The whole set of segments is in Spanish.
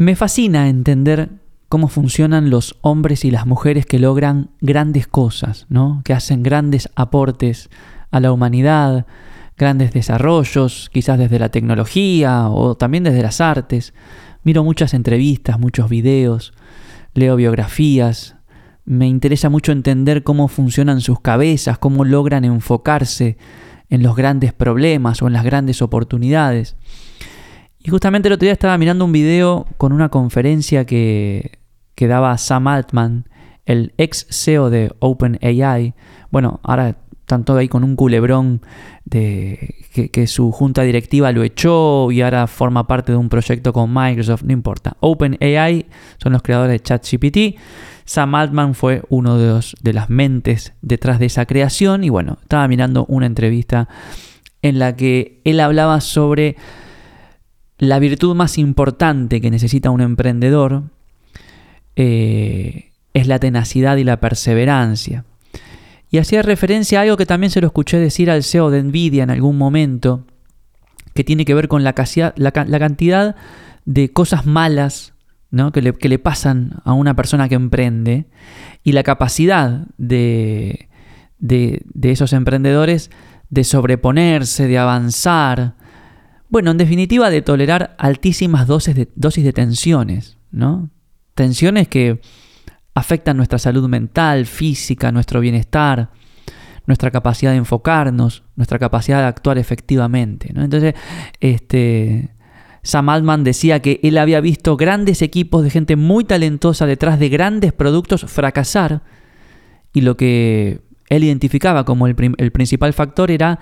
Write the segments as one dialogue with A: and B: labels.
A: Me fascina entender cómo funcionan los hombres y las mujeres que logran grandes cosas, ¿no? que hacen grandes aportes a la humanidad, grandes desarrollos, quizás desde la tecnología o también desde las artes. Miro muchas entrevistas, muchos videos, leo biografías, me interesa mucho entender cómo funcionan sus cabezas, cómo logran enfocarse en los grandes problemas o en las grandes oportunidades. Y justamente el otro día estaba mirando un video con una conferencia que, que daba Sam Altman, el ex CEO de OpenAI. Bueno, ahora están todo ahí con un culebrón de que, su junta directiva lo echó y ahora forma parte de un proyecto con Microsoft, no importa. OpenAI son los creadores de ChatGPT. Sam Altman fue uno de, los, de las mentes detrás de esa creación y bueno, estaba mirando una entrevista en la que él hablaba sobre la virtud más importante que necesita un emprendedor eh, es la tenacidad y la perseverancia. Y hacía referencia a algo que también se lo escuché decir al CEO de Nvidia en algún momento, que tiene que ver con la, cantidad de cosas malas que, le, pasan a una persona que emprende y la capacidad de, de, esos emprendedores de sobreponerse, de avanzar, bueno, en definitiva de tolerar altísimas dosis de, dosis de tensiones, ¿no? Tensiones que afectan nuestra salud mental, física, nuestro bienestar, nuestra capacidad de enfocarnos, nuestra capacidad de actuar efectivamente. Entonces, este, Sam Altman decía que él había visto grandes equipos de gente muy talentosa detrás de grandes productos fracasar y lo que él identificaba como el, el principal factor era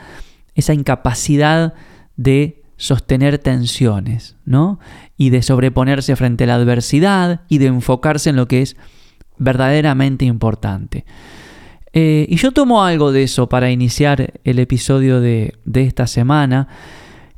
A: esa incapacidad de sostener tensiones, ¿no? Y de sobreponerse frente a la adversidad y de enfocarse en lo que es verdaderamente importante. Eh, y yo tomo algo de eso para iniciar el episodio de, esta semana,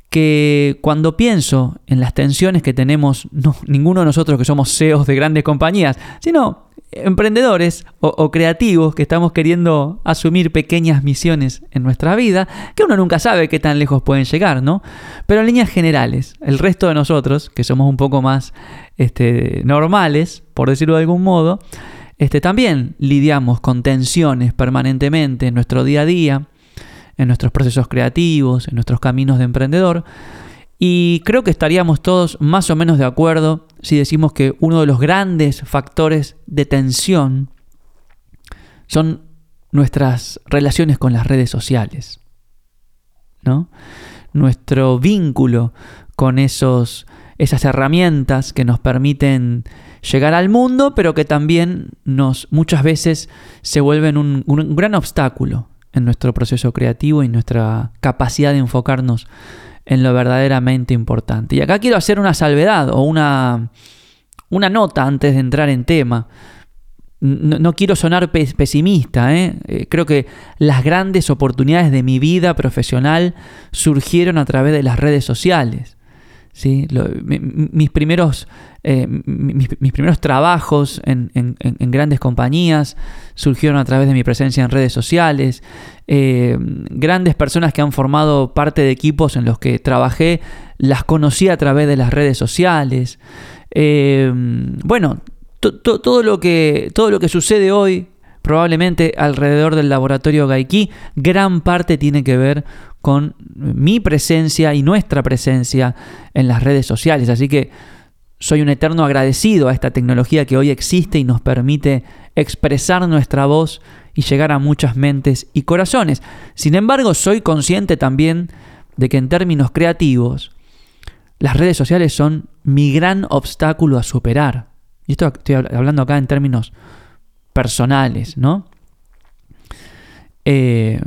A: que cuando pienso en las tensiones que tenemos, no, ninguno de nosotros que somos CEOs de grandes compañías, sino emprendedores o, creativos que estamos queriendo asumir pequeñas misiones en nuestra vida, que uno nunca sabe qué tan lejos pueden llegar, ¿no? Pero en líneas generales, el resto de nosotros, que somos un poco más este, normales, por decirlo de algún modo, este, también lidiamos con tensiones permanentemente en nuestro día a día, en nuestros procesos creativos, en nuestros caminos de emprendedor. Y creo que estaríamos todos más o menos de acuerdo si decimos que uno de los grandes factores de tensión son nuestras relaciones con las redes sociales. ¿no? Nuestro vínculo con esos, esas herramientas que nos permiten llegar al mundo, pero que también nos muchas veces se vuelven un, un gran obstáculo en nuestro proceso creativo y nuestra capacidad de enfocarnos en lo verdaderamente importante. Y acá quiero hacer una salvedad o una, una nota antes de entrar en tema. No, quiero sonar pesimista, ¿eh? ¿eh? creo que las grandes oportunidades de mi vida profesional surgieron a través de las redes sociales. Mis, primeros, eh, mis, primeros trabajos en, grandes compañías surgieron a través de mi presencia en redes sociales. Eh, grandes personas que han formado parte de equipos en los que trabajé las conocí a través de las redes sociales. Eh, bueno, todo, lo que, todo lo que sucede hoy, probablemente alrededor del laboratorio Gaiki, gran parte tiene que ver con mi presencia y nuestra presencia en las redes sociales. Así que soy un eterno agradecido a esta tecnología que hoy existe y nos permite expresar nuestra voz y llegar a muchas mentes y corazones. Sin embargo, soy consciente también de que en términos creativos, las redes sociales son mi gran obstáculo a superar. Y esto estoy hablando acá en términos personales, ¿no? Eh,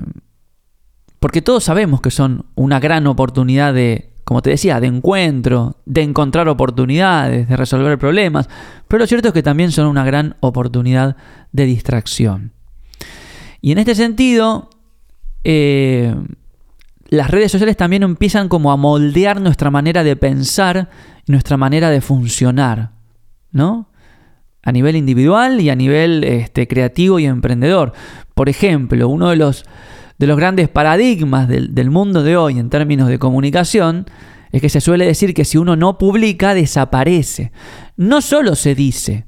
A: porque todos sabemos que son una gran oportunidad de, como te decía, de encuentro, de encontrar oportunidades, de resolver problemas, pero lo cierto es que también son una gran oportunidad de distracción. Y en este sentido, eh, las redes sociales también empiezan como a moldear nuestra manera de pensar nuestra manera de funcionar, ¿no? A nivel individual y a nivel este, creativo y emprendedor. Por ejemplo, uno de los, de los grandes paradigmas del, del mundo de hoy en términos de comunicación es que se suele decir que si uno no publica, desaparece. no solo se dice,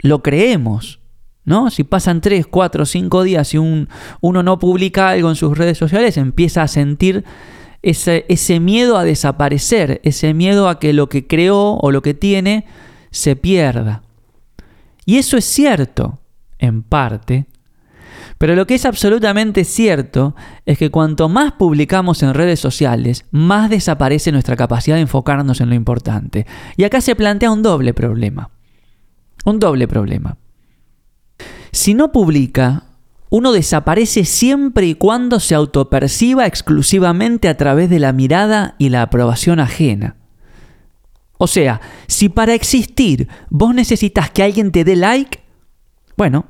A: lo creemos. ¿No? Si pasan 3, 4, 5 días y un, uno no publica algo en sus redes sociales, empieza a sentir ese, ese, miedo a desaparecer, ese miedo a que lo que creó o lo que tiene se pierda. Y eso es cierto, en parte, pero lo que es absolutamente cierto es que cuanto más publicamos en redes sociales, más desaparece nuestra capacidad de enfocarnos en lo importante. Y acá se plantea un doble problema. Un doble problema. Si no publica, uno desaparece siempre y cuando se autoperciba exclusivamente a través de la mirada y la aprobación ajena. O sea, si para existir vos necesitas que alguien te dé like, bueno,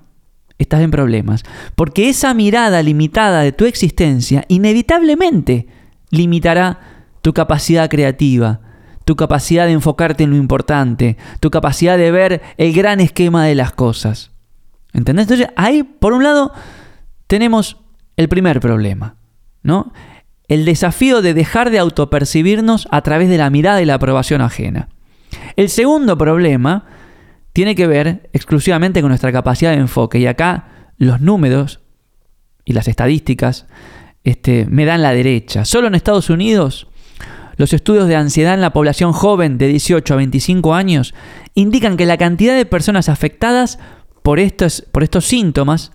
A: estás en problemas. Porque esa mirada limitada de tu existencia inevitablemente limitará tu capacidad creativa, tu capacidad de enfocarte en lo importante, tu capacidad de ver el gran esquema de las cosas. ¿Entendés? Entonces ahí, por un lado, tenemos el primer problema, ¿no? El desafío de dejar de autopercibirnos a través de la mirada y la aprobación ajena. El segundo problema tiene que ver exclusivamente con nuestra capacidad de enfoque. Y acá los números y las estadísticas este, me dan la derecha. Solo en Estados Unidos, los estudios de ansiedad en la población joven de 18 a 25 años indican que la cantidad de personas afectadas por estos, por estos síntomas,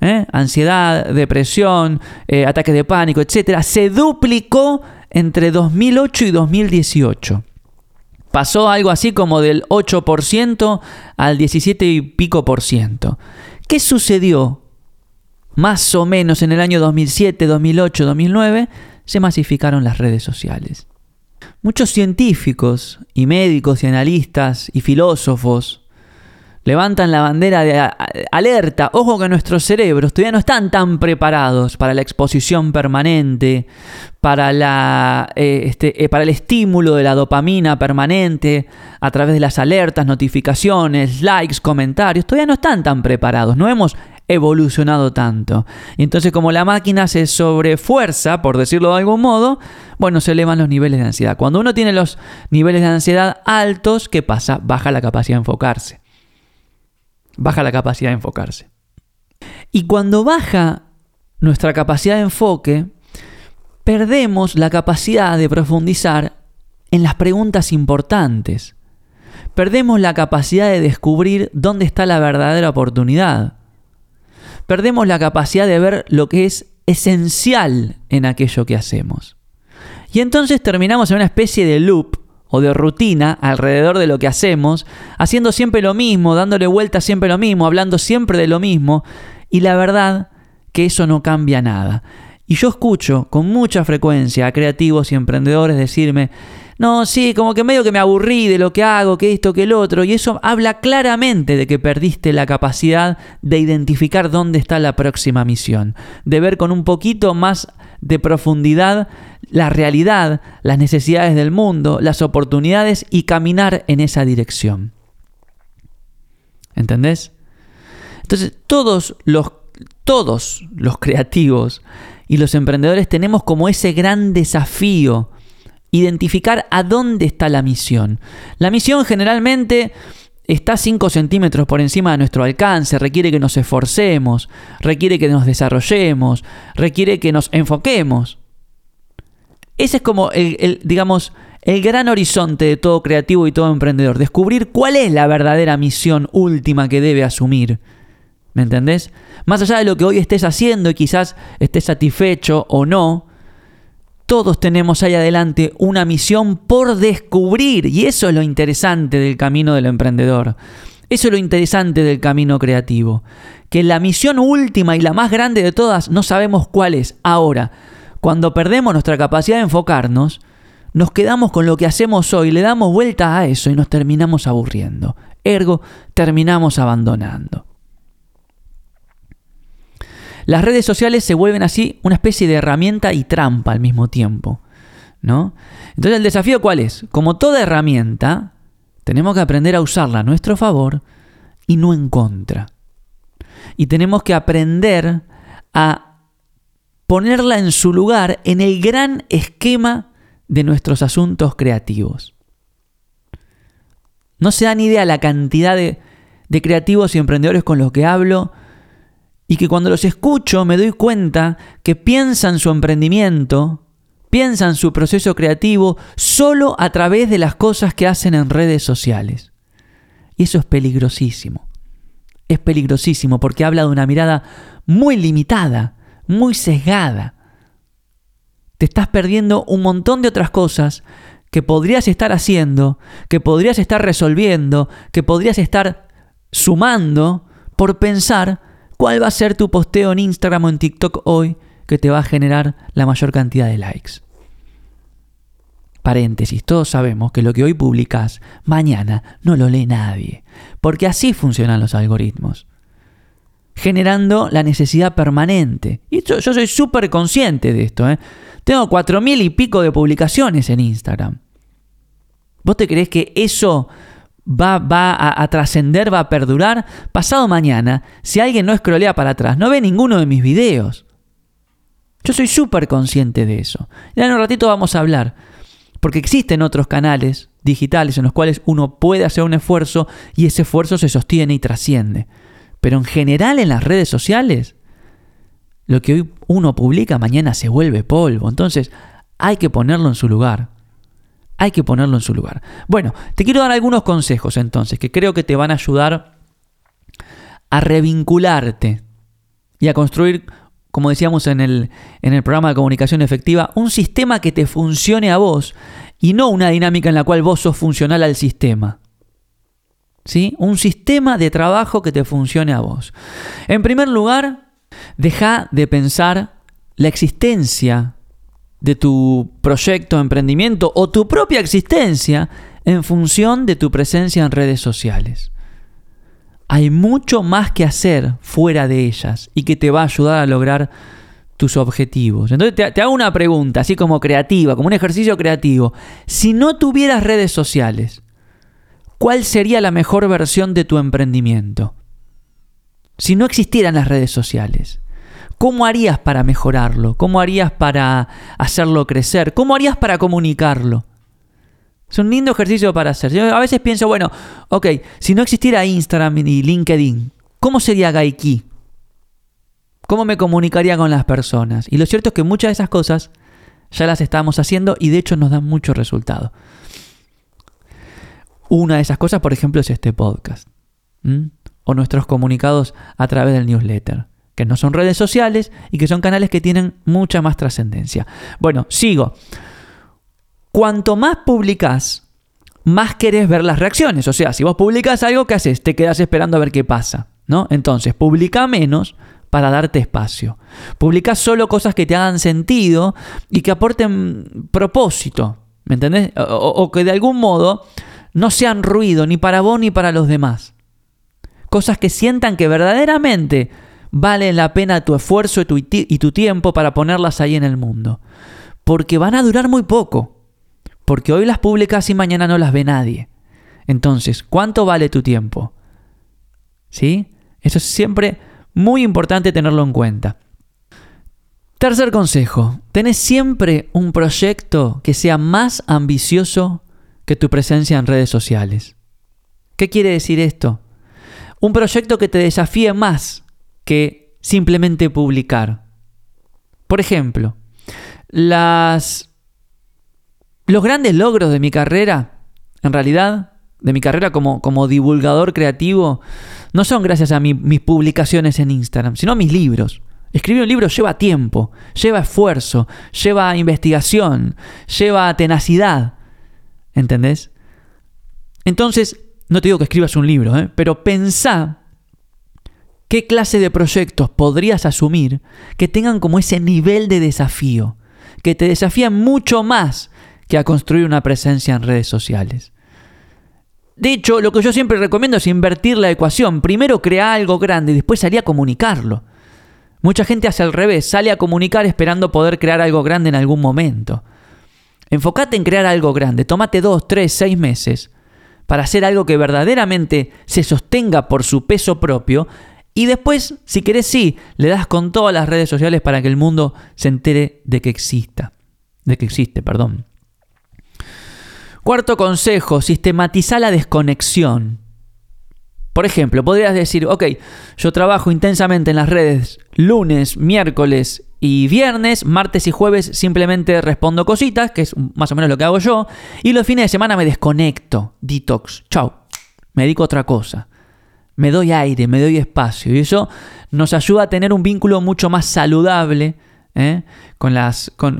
A: ¿eh? ansiedad, depresión, eh, ataques de pánico, etc., se duplicó entre 2008 y 2018 pasó algo así como del 8% al 17 y pico por ciento. ¿Qué sucedió? Más o menos en el año 2007, 2008, 2009, se masificaron las redes sociales. Muchos científicos y médicos y analistas y filósofos levantan la bandera de alerta. Ojo que nuestros cerebros todavía no están tan preparados para la exposición permanente, eh, este, eh, para el estímulo de la dopamina permanente a través de las alertas, notificaciones, likes, comentarios. Todavía no están tan preparados, no hemos evolucionado tanto. Y entonces como la máquina se sobrefuerza, por decirlo de algún modo, bueno, se elevan los niveles de ansiedad. Cuando uno tiene los niveles de ansiedad altos, ¿qué pasa? Baja la capacidad de enfocarse baja la capacidad de enfocarse. Y cuando baja nuestra capacidad de enfoque, perdemos la capacidad de profundizar en las preguntas importantes. Perdemos la capacidad de descubrir dónde está la verdadera oportunidad. Perdemos la capacidad de ver lo que es esencial en aquello que hacemos. Y entonces terminamos en una especie de loop o de rutina alrededor de lo que hacemos, haciendo siempre lo mismo, dándole vuelta siempre lo mismo, hablando siempre de lo mismo, y la verdad que eso no cambia nada. Y yo escucho con mucha frecuencia a creativos y emprendedores decirme, no, sí, como que medio que me aburrí de lo que hago, que esto, que el otro, y eso habla claramente de que perdiste la capacidad de identificar dónde está la próxima misión, de ver con un poquito más de profundidad la realidad, las necesidades del mundo, las oportunidades y caminar en esa dirección. ¿Entendés? Entonces, todos los, todos los creativos y los emprendedores tenemos como ese gran desafío, identificar a dónde está la misión. La misión generalmente está 5 centímetros por encima de nuestro alcance, requiere que nos esforcemos, requiere que nos desarrollemos, requiere que nos enfoquemos. Ese es como el, digamos, el gran horizonte de todo creativo y todo emprendedor. Descubrir cuál es la verdadera misión última que debe asumir. ¿Me entendés? Más allá de lo que hoy estés haciendo y quizás estés satisfecho o no, todos tenemos ahí adelante una misión por descubrir. Y eso es lo interesante del camino del emprendedor. Eso es lo interesante del camino creativo. Que la misión última y la más grande de todas no sabemos cuál es. Ahora, cuando perdemos nuestra capacidad de enfocarnos, nos quedamos con lo que hacemos hoy, le damos vuelta a eso y nos terminamos aburriendo. Ergo, terminamos abandonando. Las redes sociales se vuelven así una especie de herramienta y trampa al mismo tiempo. ¿no? Entonces el desafío cuál es? Como toda herramienta, tenemos que aprender a usarla a nuestro favor y no en contra. Y tenemos que aprender a ponerla en su lugar en el gran esquema de nuestros asuntos creativos. No se dan idea la cantidad de, de creativos y emprendedores con los que hablo y que cuando los escucho me doy cuenta que piensan su emprendimiento, piensan su proceso creativo solo a través de las cosas que hacen en redes sociales. Y eso es peligrosísimo. Es peligrosísimo porque habla de una mirada muy limitada, muy sesgada. Te estás perdiendo un montón de otras cosas que podrías estar haciendo, que podrías estar resolviendo, que podrías estar sumando por pensar ¿Cuál va a ser tu posteo en Instagram o en TikTok hoy que te va a generar la mayor cantidad de likes? Paréntesis, todos sabemos que lo que hoy publicas, mañana no lo lee nadie, porque así funcionan los algoritmos, generando la necesidad permanente. Y yo, soy súper consciente de esto. ¿eh? Tengo cuatro mil y pico de publicaciones en Instagram. ¿Vos te crees que eso va, va a, trascender, va a perdurar. Pasado mañana, si alguien no escrolea para atrás, no ve ninguno de mis videos. Yo soy súper consciente de eso. Y en un ratito vamos a hablar. Porque existen otros canales digitales en los cuales uno puede hacer un esfuerzo y ese esfuerzo se sostiene y trasciende. Pero en general en las redes sociales, lo que hoy uno publica mañana se vuelve polvo. Entonces hay que ponerlo en su lugar. Hay que ponerlo en su lugar. Bueno, te quiero dar algunos consejos entonces que creo que te van a ayudar a revincularte y a construir, como decíamos en el, en el programa de comunicación efectiva, un sistema que te funcione a vos y no una dinámica en la cual vos sos funcional al sistema. ¿Sí? Un sistema de trabajo que te funcione a vos. En primer lugar, deja de pensar la existencia de tu proyecto, emprendimiento o tu propia existencia en función de tu presencia en redes sociales. Hay mucho más que hacer fuera de ellas y que te va a ayudar a lograr tus objetivos. Entonces te, te hago una pregunta, así como creativa, como un ejercicio creativo. Si no tuvieras redes sociales, ¿cuál sería la mejor versión de tu emprendimiento? Si no existieran las redes sociales. ¿Cómo harías para mejorarlo? ¿Cómo harías para hacerlo crecer? ¿Cómo harías para comunicarlo? Es un lindo ejercicio para hacer. Yo a veces pienso, bueno, ok, si no existiera Instagram y LinkedIn, ¿cómo sería Gaiki? ¿Cómo me comunicaría con las personas? Y lo cierto es que muchas de esas cosas ya las estamos haciendo y de hecho nos dan mucho resultado. Una de esas cosas, por ejemplo, es este podcast. O nuestros comunicados a través del newsletter que no son redes sociales y que son canales que tienen mucha más trascendencia. Bueno, sigo. Cuanto más publicas, más querés ver las reacciones. O sea, si vos publicas algo, ¿qué haces? Te quedas esperando a ver qué pasa. ¿no? Entonces, publica menos para darte espacio. Publica solo cosas que te hagan sentido y que aporten propósito. ¿Me entendés? O que de algún modo no sean ruido ni para vos ni para los demás. Cosas que sientan que verdaderamente vale la pena tu esfuerzo y tu, tiempo para ponerlas ahí en el mundo. Porque van a durar muy poco. Porque hoy las publicas y mañana no las ve nadie. Entonces, ¿cuánto vale tu tiempo? ¿Sí? Eso es siempre muy importante tenerlo en cuenta. Tercer consejo, tenés siempre un proyecto que sea más ambicioso que tu presencia en redes sociales. ¿Qué quiere decir esto? Un proyecto que te desafíe más que simplemente publicar. Por ejemplo, las, los grandes logros de mi carrera, en realidad, de mi carrera como, como divulgador creativo, no son gracias a mis publicaciones en Instagram, sino a mis libros. Escribir un libro lleva tiempo, lleva esfuerzo, lleva investigación, lleva tenacidad. ¿Entendés? Entonces, no te digo que escribas un libro, ¿eh? pero pensá ¿Qué clase de proyectos podrías asumir que tengan como ese nivel de desafío? Que te desafían mucho más que a construir una presencia en redes sociales. De hecho, lo que yo siempre recomiendo es invertir la ecuación. Primero crea algo grande y después salir a comunicarlo. Mucha gente hace al revés, sale a comunicar esperando poder crear algo grande en algún momento. Enfócate en crear algo grande, tómate dos, tres, seis meses para hacer algo que verdaderamente se sostenga por su peso propio y después, si querés, sí, le das con todas las redes sociales para que el mundo se entere de que exista. De que existe, perdón. Cuarto consejo, sistematiza la desconexión. Por ejemplo, podrías decir, ok, yo trabajo intensamente en las redes lunes, miércoles y viernes, martes y jueves simplemente respondo cositas, que es más o menos lo que hago yo, y los fines de semana me desconecto, detox, chao, me dedico a otra cosa, me doy aire, me doy espacio, y eso nos ayuda a tener un vínculo mucho más saludable ¿eh? con,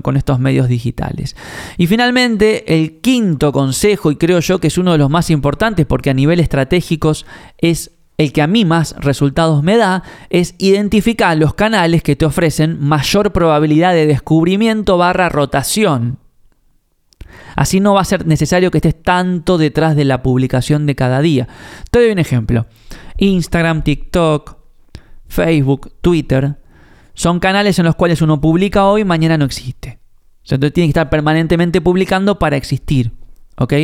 A: con, estos medios digitales. Y finalmente, el quinto consejo, y creo yo que es uno de los más importantes porque a nivel estratégicos es el que a mí más resultados me da, es identificar los canales que te ofrecen mayor probabilidad de descubrimiento barra rotación. Así no va a ser necesario que estés tanto detrás de la publicación de cada día. Te doy un ejemplo. Instagram, TikTok, Facebook, Twitter son canales en los cuales uno publica hoy, mañana no existe. entonces tiene que estar permanentemente publicando para existir. ¿Ok?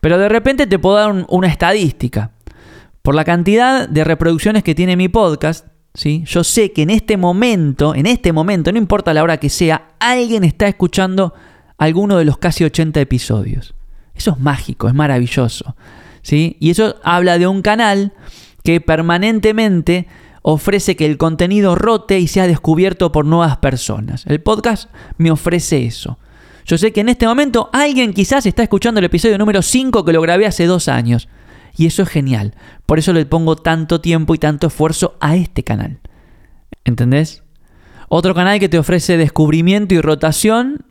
A: Pero de repente te puedo dar una estadística. Por la cantidad de reproducciones que tiene mi podcast, ¿sí? yo sé que en este momento, en este momento, no importa la hora que sea, alguien está escuchando alguno de los casi 80 episodios. Eso es mágico, es maravilloso. ¿sí? Y eso habla de un canal que permanentemente ofrece que el contenido rote y sea descubierto por nuevas personas. El podcast me ofrece eso. Yo sé que en este momento alguien quizás está escuchando el episodio número 5 que lo grabé hace dos años. Y eso es genial. Por eso le pongo tanto tiempo y tanto esfuerzo a este canal. ¿Entendés? Otro canal que te ofrece descubrimiento y rotación,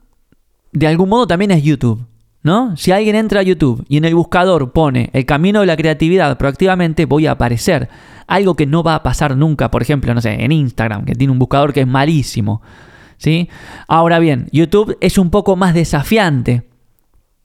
A: de algún modo también es YouTube. ¿No? Si alguien entra a YouTube y en el buscador pone el camino de la creatividad proactivamente, voy a aparecer. Algo que no va a pasar nunca, por ejemplo, no sé, en Instagram, que tiene un buscador que es malísimo. ¿Sí? Ahora bien, YouTube es un poco más desafiante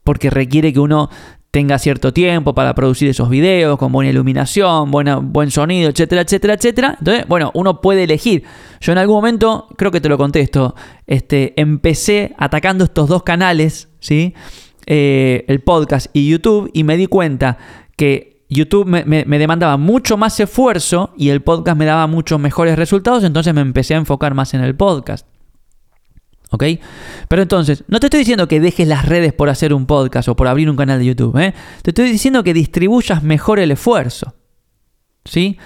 A: porque requiere que uno tenga cierto tiempo para producir esos videos con buena iluminación, buena, buen sonido, etcétera, etcétera, etcétera. Entonces, bueno, uno puede elegir. Yo en algún momento, creo que te lo contesto, este, empecé atacando estos dos canales, ¿sí? Eh, el podcast y YouTube y me di cuenta que YouTube me, me, demandaba mucho más esfuerzo y el podcast me daba muchos mejores resultados, entonces me empecé a enfocar más en el podcast. ¿Ok? Pero entonces, no te estoy diciendo que dejes las redes por hacer un podcast o por abrir un canal de YouTube. ¿eh? Te estoy diciendo que distribuyas mejor el esfuerzo. ¿Sí?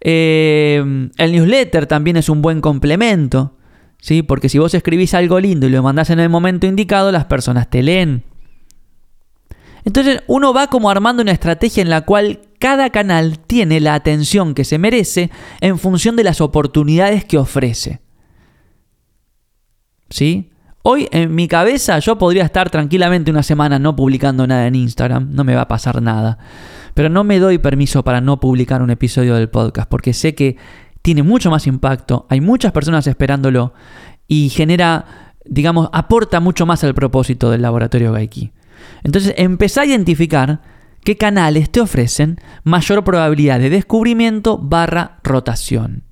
A: Eh, el newsletter también es un buen complemento. ¿Sí? Porque si vos escribís algo lindo y lo mandás en el momento indicado, las personas te leen. Entonces uno va como armando una estrategia en la cual cada canal tiene la atención que se merece en función de las oportunidades que ofrece. ¿Sí? Hoy en mi cabeza yo podría estar tranquilamente una semana no publicando nada en Instagram, no me va a pasar nada. Pero no me doy permiso para no publicar un episodio del podcast porque sé que tiene mucho más impacto, hay muchas personas esperándolo y genera, digamos, aporta mucho más al propósito del laboratorio Gaiki. Entonces empezá a identificar qué canales te ofrecen mayor probabilidad de descubrimiento barra rotación.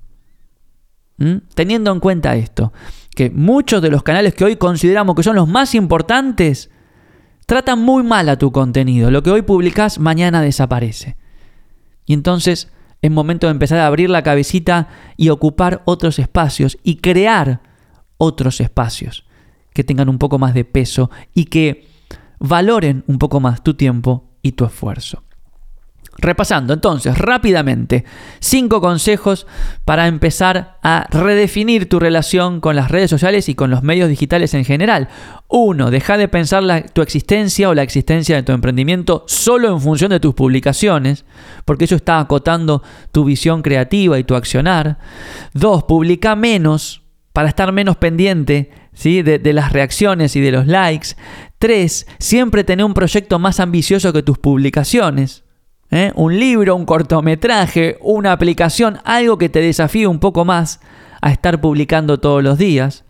A: ¿Mm? Teniendo en cuenta esto, que muchos de los canales que hoy consideramos que son los más importantes, tratan muy mal a tu contenido. Lo que hoy publicas mañana desaparece. Y entonces es momento de empezar a abrir la cabecita y ocupar otros espacios y crear otros espacios que tengan un poco más de peso y que valoren un poco más tu tiempo y tu esfuerzo. Repasando entonces rápidamente, cinco consejos para empezar a redefinir tu relación con las redes sociales y con los medios digitales en general. Uno, deja de pensar tu existencia o la existencia de tu emprendimiento solo en función de tus publicaciones, porque eso está acotando tu visión creativa y tu accionar. Dos, publica menos para estar menos pendiente ¿sí? de, las reacciones y de los likes. Tres, siempre tener un proyecto más ambicioso que tus publicaciones. ¿Eh? Un libro, un cortometraje, una aplicación, algo que te desafíe un poco más a estar publicando todos los días.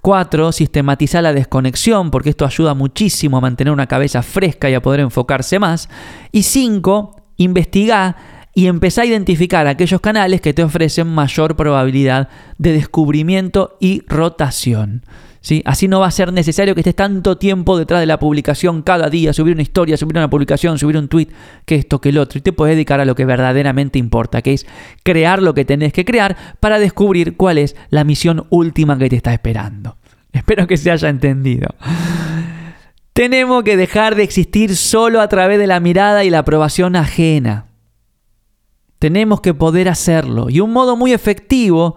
A: Cuatro, sistematizar la desconexión, porque esto ayuda muchísimo a mantener una cabeza fresca y a poder enfocarse más. Y cinco, investigar y empezá a identificar aquellos canales que te ofrecen mayor probabilidad de descubrimiento y rotación. ¿Sí? Así no va a ser necesario que estés tanto tiempo detrás de la publicación cada día, subir una historia, subir una publicación, subir un tweet, que esto, que el otro. Y te puedes dedicar a lo que verdaderamente importa, que es crear lo que tenés que crear para descubrir cuál es la misión última que te está esperando. Espero que se haya entendido. Tenemos que dejar de existir solo a través de la mirada y la aprobación ajena. Tenemos que poder hacerlo. Y un modo muy efectivo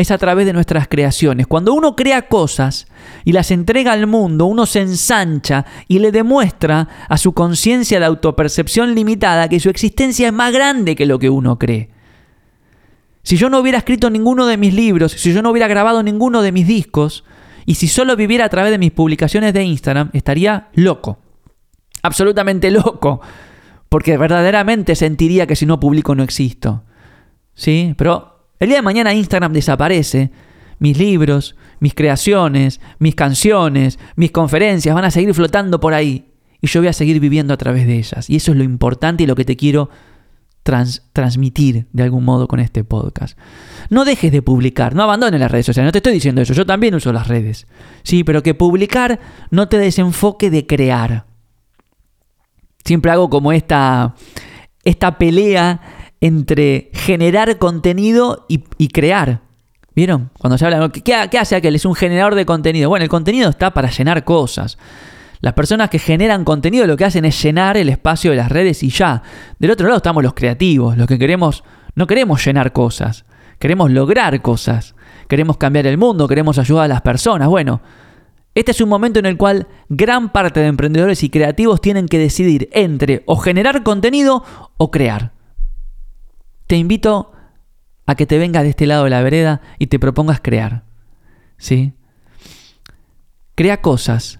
A: es a través de nuestras creaciones. Cuando uno crea cosas y las entrega al mundo, uno se ensancha y le demuestra a su conciencia de autopercepción limitada que su existencia es más grande que lo que uno cree. Si yo no hubiera escrito ninguno de mis libros, si yo no hubiera grabado ninguno de mis discos, y si solo viviera a través de mis publicaciones de Instagram, estaría loco. Absolutamente loco. Porque verdaderamente sentiría que si no publico no existo. ¿Sí? Pero el día de mañana Instagram desaparece. Mis libros, mis creaciones, mis canciones, mis conferencias van a seguir flotando por ahí. Y yo voy a seguir viviendo a través de ellas. Y eso es lo importante y lo que te quiero transmitir de algún modo con este podcast. No dejes de publicar, no abandones las redes sociales, no te estoy diciendo eso, yo también uso las redes. Sí, pero que publicar no te desenfoque de crear. Siempre hago como esta, esta pelea entre generar contenido y, crear. ¿Vieron? Cuando se habla, ¿qué, ¿qué hace aquel? Es un generador de contenido. Bueno, el contenido está para llenar cosas. Las personas que generan contenido lo que hacen es llenar el espacio de las redes y ya. Del otro lado estamos los creativos, los que queremos, no queremos llenar cosas, queremos lograr cosas, queremos cambiar el mundo, queremos ayudar a las personas. Bueno, este es un momento en el cual gran parte de emprendedores y creativos tienen que decidir entre o generar contenido o crear te invito a que te vengas de este lado de la vereda y te propongas crear. ¿Sí? Crea cosas.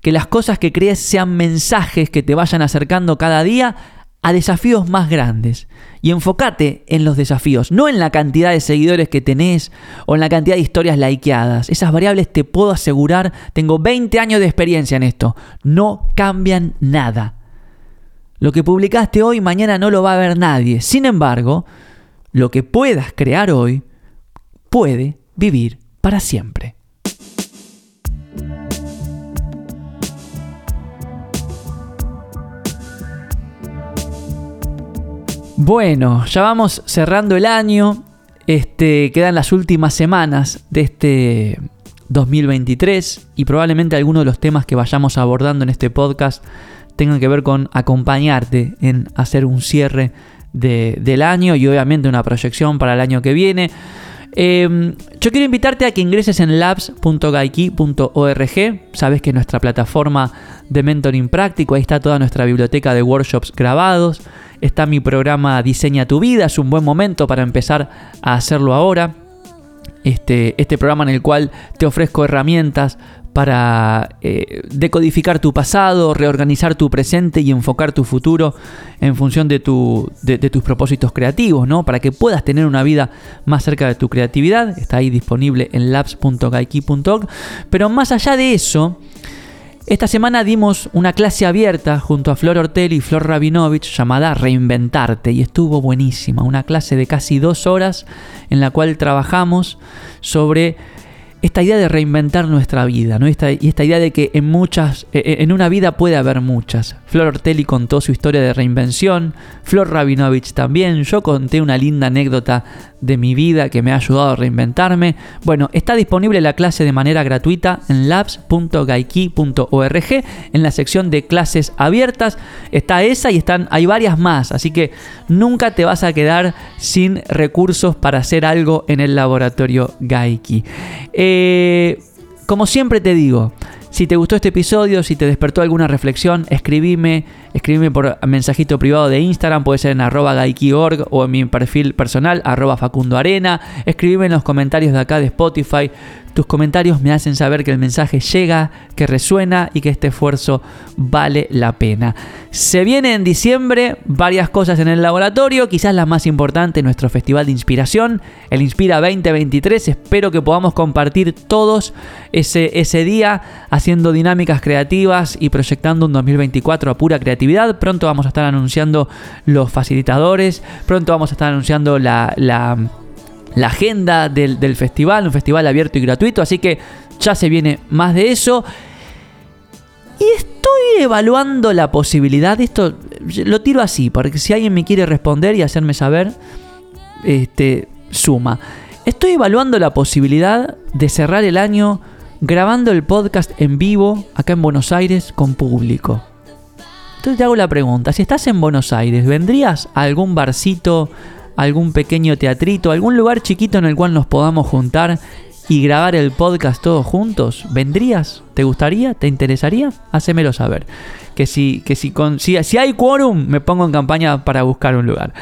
A: Que las cosas que crees sean mensajes que te vayan acercando cada día a desafíos más grandes. Y enfócate en los desafíos, no en la cantidad de seguidores que tenés o en la cantidad de historias likeadas. Esas variables te puedo asegurar, tengo 20 años de experiencia en esto, no cambian nada. Lo que publicaste hoy mañana no lo va a ver nadie. Sin embargo, lo que puedas crear hoy puede vivir para siempre. Bueno, ya vamos cerrando el año. Este, quedan las últimas semanas de este 2023 y probablemente algunos de los temas que vayamos abordando en este podcast tengan que ver con acompañarte en hacer un cierre del año y obviamente una proyección para el año que viene. Em, yo quiero invitarte a que ingreses en labs.gaiki.org. Sabes que es nuestra plataforma de mentoring práctico, ahí está toda nuestra biblioteca de workshops grabados. Está mi programa Diseña tu vida, es un buen momento para empezar a hacerlo ahora. Este, este programa en el cual te ofrezco herramientas para eh, decodificar tu pasado, reorganizar tu presente y enfocar tu futuro en función de, tu, de, tus propósitos creativos, ¿no? Para que puedas tener una vida más cerca de tu creatividad. Está ahí disponible en labs.gaiki.org. Pero más allá de eso, esta semana dimos una clase abierta junto a Flor Ortel y Flor Rabinovich llamada Reinventarte y estuvo buenísima. Una clase de casi dos horas en la cual trabajamos sobre esta idea de reinventar nuestra vida, ¿no? Esta, y esta idea de que en muchas, e, e, en una vida puede haber muchas. Flor Ortelli contó su historia de reinvención, Flor Rabinovich también, yo conté una linda anécdota de mi vida que me ha ayudado a reinventarme. Bueno, está disponible la clase de manera gratuita en labs.gaiki.org en la sección de clases abiertas. Está esa y están hay varias más, así que nunca te vas a quedar sin recursos para hacer algo en el laboratorio Gaiki. Eh, como siempre te digo, si te gustó este episodio, si te despertó alguna reflexión, escribime, escribime por mensajito privado de Instagram, puede ser en arroba gaiki.org o en mi perfil personal, arroba Facundo Arena. Escribime en los comentarios de acá de Spotify tus comentarios me hacen saber que el mensaje llega, que resuena y que este esfuerzo vale la pena. Se viene en diciembre varias cosas en el laboratorio, quizás la más importante, nuestro festival de inspiración, el Inspira 2023. Espero que podamos compartir todos ese, ese día haciendo dinámicas creativas y proyectando un 2024 a pura creatividad. Pronto vamos a estar anunciando los facilitadores, pronto vamos a estar anunciando la, agenda del, festival, un festival abierto y gratuito, así que ya se viene más de eso. Y estoy evaluando la posibilidad, esto lo tiro así, porque si alguien me quiere responder y hacerme saber, este, suma. Estoy evaluando la posibilidad de cerrar el año grabando el podcast en vivo acá en Buenos Aires con público. Entonces te hago la pregunta, si estás en Buenos Aires, ¿vendrías a algún barcito, algún pequeño teatrito, algún lugar chiquito en el cual nos podamos juntar y grabar el podcast todos juntos? ¿Vendrías? ¿Te gustaría? ¿Te interesaría? Hacémelo saber. Que si, que si, con, si, si hay quórum, me pongo en campaña para buscar un lugar.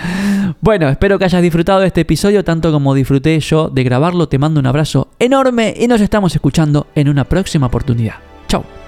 A: Bueno, espero que hayas disfrutado de este episodio tanto como disfruté yo de grabarlo. Te mando un abrazo enorme y nos estamos escuchando en una próxima oportunidad. Chao.